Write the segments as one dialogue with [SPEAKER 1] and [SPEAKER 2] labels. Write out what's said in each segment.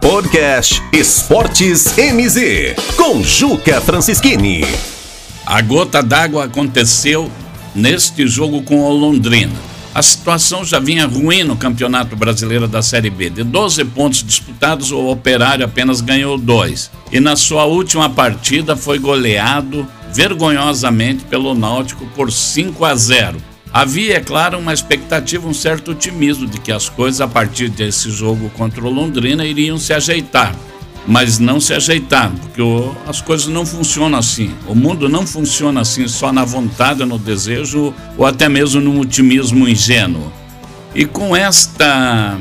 [SPEAKER 1] Podcast Esportes MZ, com Juca Francischini.
[SPEAKER 2] A gota d'água aconteceu neste jogo com o Londrina. A situação já vinha ruim no Campeonato Brasileiro da Série B. De 12 pontos disputados, o Operário apenas ganhou dois. E na sua última partida foi goleado vergonhosamente pelo Náutico por 5 a 0. Havia, é claro, uma expectativa, um certo otimismo de que as coisas a partir desse jogo contra o Londrina iriam se ajeitar. Mas não se ajeitaram, porque o, as coisas não funcionam assim. O mundo não funciona assim só na vontade, no desejo ou até mesmo no otimismo ingênuo. E com esta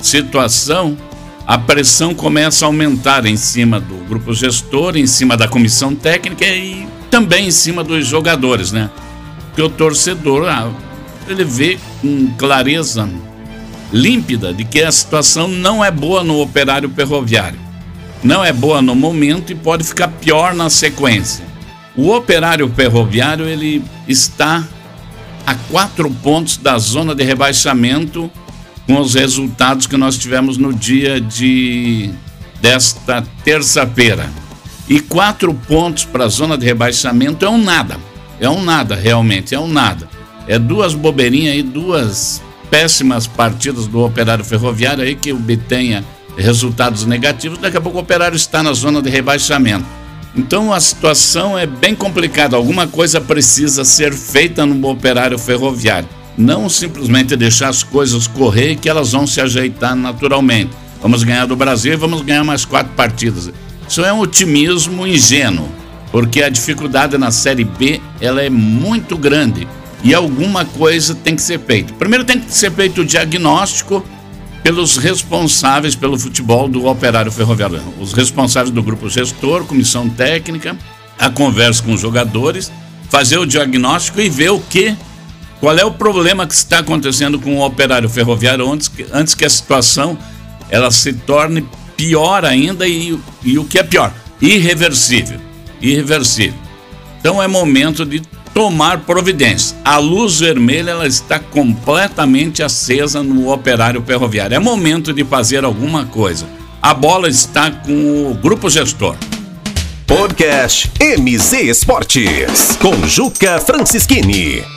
[SPEAKER 2] situação, a pressão começa a aumentar em cima do grupo gestor, em cima da comissão técnica e também em cima dos jogadores, né? Que o torcedor ah, ele vê com clareza límpida de que a situação não é boa no operário ferroviário. Não é boa no momento e pode ficar pior na sequência. O operário ferroviário ele está a quatro pontos da zona de rebaixamento com os resultados que nós tivemos no dia de desta terça-feira. E quatro pontos para a zona de rebaixamento é um nada. É um nada, realmente, é um nada. É duas bobeirinhas aí, duas péssimas partidas do operário ferroviário aí que obtenha resultados negativos. Daqui a pouco o operário está na zona de rebaixamento. Então a situação é bem complicada. Alguma coisa precisa ser feita no operário ferroviário. Não simplesmente deixar as coisas correr e que elas vão se ajeitar naturalmente. Vamos ganhar do Brasil e vamos ganhar mais quatro partidas. Isso é um otimismo ingênuo porque a dificuldade na Série B ela é muito grande. E alguma coisa tem que ser feita. Primeiro tem que ser feito o diagnóstico pelos responsáveis pelo futebol do Operário Ferroviário, os responsáveis do grupo gestor, comissão técnica, a conversa com os jogadores, fazer o diagnóstico e ver o que, qual é o problema que está acontecendo com o Operário Ferroviário antes que, antes que a situação ela se torne pior ainda e, e o que é pior, irreversível irreversível. Então é momento de tomar providência. A luz vermelha ela está completamente acesa no operário ferroviário. É momento de fazer alguma coisa. A bola está com o grupo gestor.
[SPEAKER 1] Podcast MZ Esportes com Juca Francischini.